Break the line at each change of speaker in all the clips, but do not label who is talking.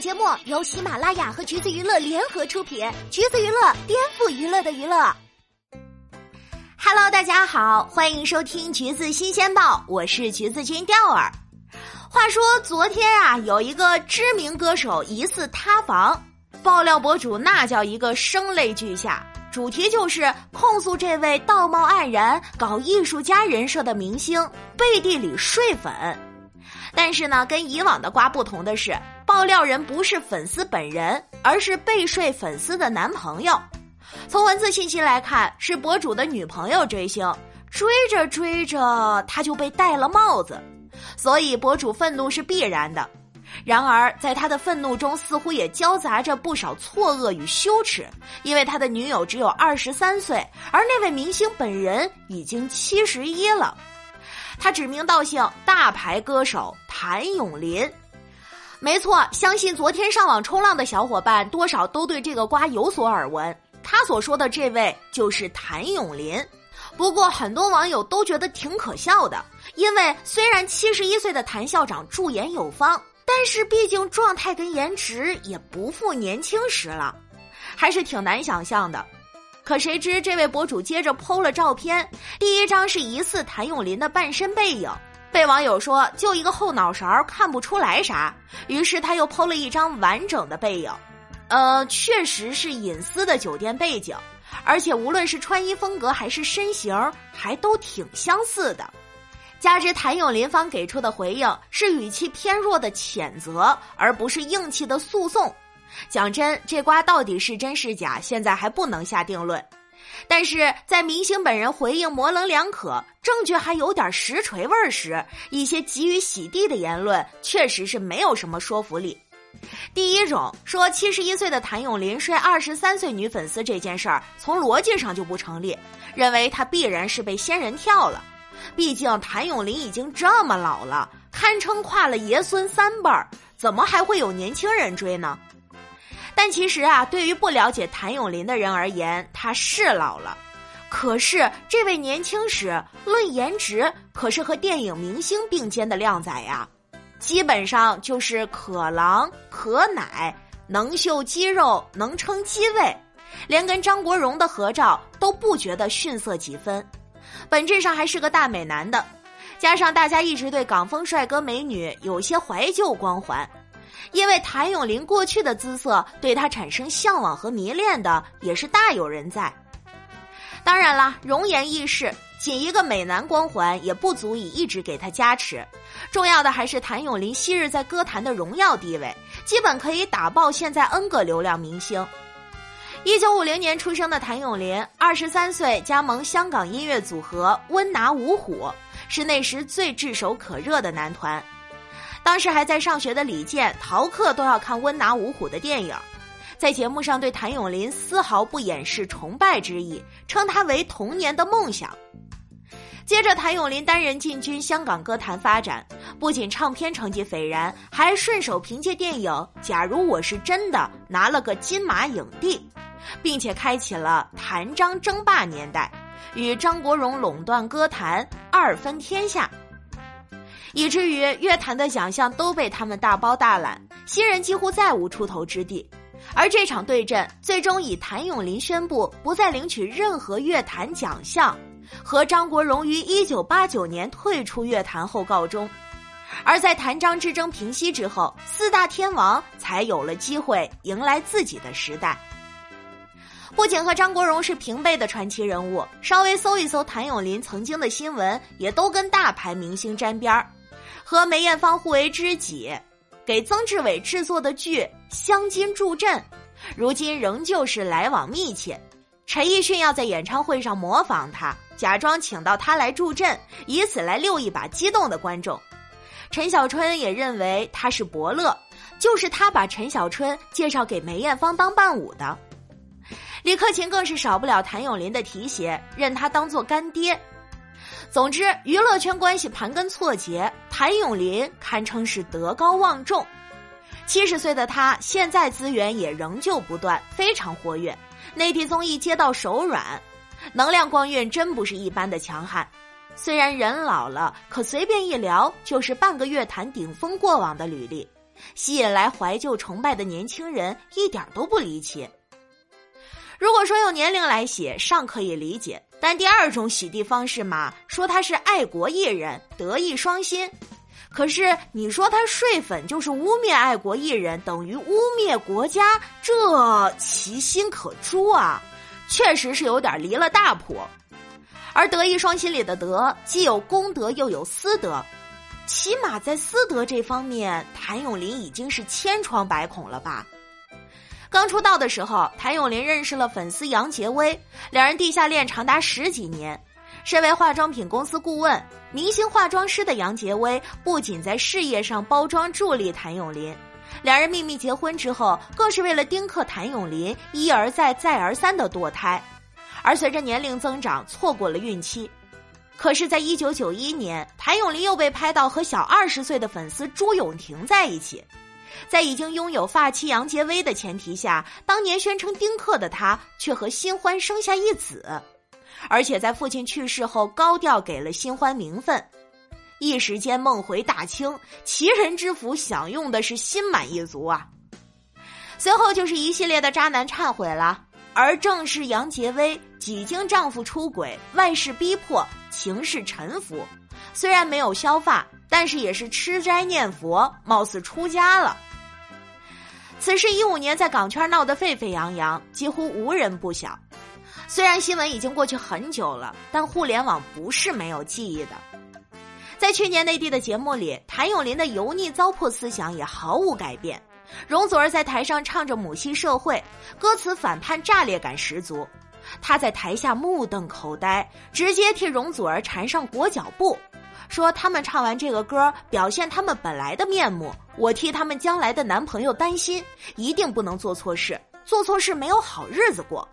节目由喜马拉雅和橘子娱乐联合出品，橘子娱乐颠覆娱乐的娱乐。Hello，大家好，欢迎收听橘子新鲜报，我是橘子君钓儿。话说昨天啊，有一个知名歌手疑似塌房，爆料博主那叫一个声泪俱下，主题就是控诉这位道貌岸然、搞艺术家人设的明星背地里睡粉。但是呢，跟以往的瓜不同的是，爆料人不是粉丝本人，而是被睡粉丝的男朋友。从文字信息来看，是博主的女朋友追星，追着追着他就被戴了帽子，所以博主愤怒是必然的。然而，在他的愤怒中，似乎也交杂着不少错愕与羞耻，因为他的女友只有二十三岁，而那位明星本人已经七十一了。他指名道姓，大牌歌手谭咏麟。没错，相信昨天上网冲浪的小伙伴多少都对这个瓜有所耳闻。他所说的这位就是谭咏麟。不过，很多网友都觉得挺可笑的，因为虽然七十一岁的谭校长驻颜有方，但是毕竟状态跟颜值也不复年轻时了，还是挺难想象的。可谁知，这位博主接着剖了照片，第一张是疑似谭咏麟的半身背影，被网友说就一个后脑勺看不出来啥，于是他又剖了一张完整的背影，呃，确实是隐私的酒店背景，而且无论是穿衣风格还是身形，还都挺相似的。加之谭咏麟方给出的回应是语气偏弱的谴责，而不是硬气的诉讼。讲真，这瓜到底是真是假，现在还不能下定论。但是在明星本人回应模棱两可、证据还有点实锤味儿时，一些急于洗地的言论确实是没有什么说服力。第一种说七十一岁的谭咏麟睡二十三岁女粉丝这件事儿，从逻辑上就不成立，认为他必然是被仙人跳了。毕竟谭咏麟已经这么老了，堪称跨了爷孙三辈儿，怎么还会有年轻人追呢？但其实啊，对于不了解谭咏麟的人而言，他是老了。可是这位年轻时论颜值，可是和电影明星并肩的靓仔呀，基本上就是可狼可奶，能秀肌肉，能撑机位，连跟张国荣的合照都不觉得逊色几分。本质上还是个大美男的，加上大家一直对港风帅哥美女有些怀旧光环。因为谭咏麟过去的姿色对他产生向往和迷恋的也是大有人在。当然啦，容颜易逝，仅一个美男光环也不足以一直给他加持。重要的还是谭咏麟昔日在歌坛的荣耀地位，基本可以打爆现在 N 个流量明星。一九五零年出生的谭咏麟，二十三岁加盟香港音乐组合温拿五虎，是那时最炙手可热的男团。当时还在上学的李健逃课都要看温拿五虎的电影，在节目上对谭咏麟丝毫不掩饰崇拜之意，称他为童年的梦想。接着，谭咏麟单人进军香港歌坛发展，不仅唱片成绩斐然，还顺手凭借电影《假如我是真的》拿了个金马影帝，并且开启了谭张争霸年代，与张国荣垄断歌坛，二分天下。以至于乐坛的奖项都被他们大包大揽，新人几乎再无出头之地。而这场对阵最终以谭咏麟宣布不再领取任何乐坛奖项，和张国荣于一九八九年退出乐坛后告终。而在谭张之争平息之后，四大天王才有了机会迎来自己的时代。不仅和张国荣是平辈的传奇人物，稍微搜一搜谭咏麟曾经的新闻，也都跟大牌明星沾边儿。和梅艳芳互为知己，给曾志伟制作的剧《镶金助阵》，如今仍旧是来往密切。陈奕迅要在演唱会上模仿他，假装请到他来助阵，以此来溜一把激动的观众。陈小春也认为他是伯乐，就是他把陈小春介绍给梅艳芳当伴舞的。李克勤更是少不了谭咏麟的提携，认他当做干爹。总之，娱乐圈关系盘根错节，谭咏麟堪称是德高望重。七十岁的他，现在资源也仍旧不断，非常活跃，内地综艺接到手软，能量光晕真不是一般的强悍。虽然人老了，可随便一聊就是半个乐坛顶峰过往的履历。吸引来怀旧崇拜的年轻人，一点都不离奇。如果说用年龄来写，尚可以理解，但第二种洗地方式嘛，说他是爱国艺人，德艺双馨。可是你说他睡粉就是污蔑爱国艺人，等于污蔑国家，这其心可诛啊！确实是有点离了大谱。而德艺双馨里的德，既有公德又有私德，起码在私德这方面，谭咏麟已经是千疮百孔了吧？刚出道的时候，谭咏麟认识了粉丝杨杰威，两人地下恋长达十几年。身为化妆品公司顾问、明星化妆师的杨杰威，不仅在事业上包装助力谭咏麟，两人秘密结婚之后，更是为了丁克谭咏麟，一而再、再而三的堕胎，而随着年龄增长，错过了孕期。可是，在一九九一年，谭咏麟又被拍到和小二十岁的粉丝朱永婷在一起，在已经拥有发妻杨洁威的前提下，当年宣称丁克的他，却和新欢生下一子。而且在父亲去世后，高调给了新欢名分，一时间梦回大清，奇人之福享用的是心满意足啊。随后就是一系列的渣男忏悔了，而正是杨洁威几经丈夫出轨、外事逼迫、情势沉浮，虽然没有削发，但是也是吃斋念佛，貌似出家了。此事一五年在港圈闹得沸沸扬扬，几乎无人不晓。虽然新闻已经过去很久了，但互联网不是没有记忆的。在去年内地的节目里，谭咏麟的油腻糟粕思想也毫无改变。容祖儿在台上唱着母系社会，歌词反叛炸裂感十足。他在台下目瞪口呆，直接替容祖儿缠上裹脚布，说他们唱完这个歌，表现他们本来的面目。我替他们将来的男朋友担心，一定不能做错事，做错事没有好日子过。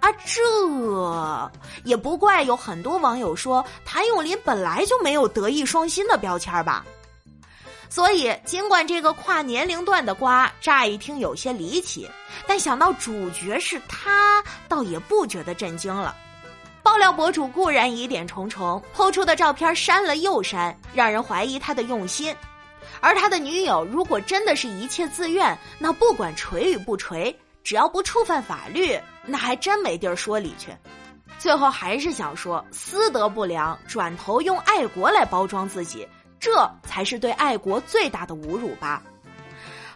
啊，这也不怪有很多网友说谭咏麟本来就没有德艺双馨的标签吧。所以，尽管这个跨年龄段的瓜乍一听有些离奇，但想到主角是他，倒也不觉得震惊了。爆料博主固然疑点重重，抛出的照片删了又删，让人怀疑他的用心。而他的女友如果真的是一切自愿，那不管锤与不锤。只要不触犯法律，那还真没地儿说理去。最后还是想说，私德不良，转头用爱国来包装自己，这才是对爱国最大的侮辱吧。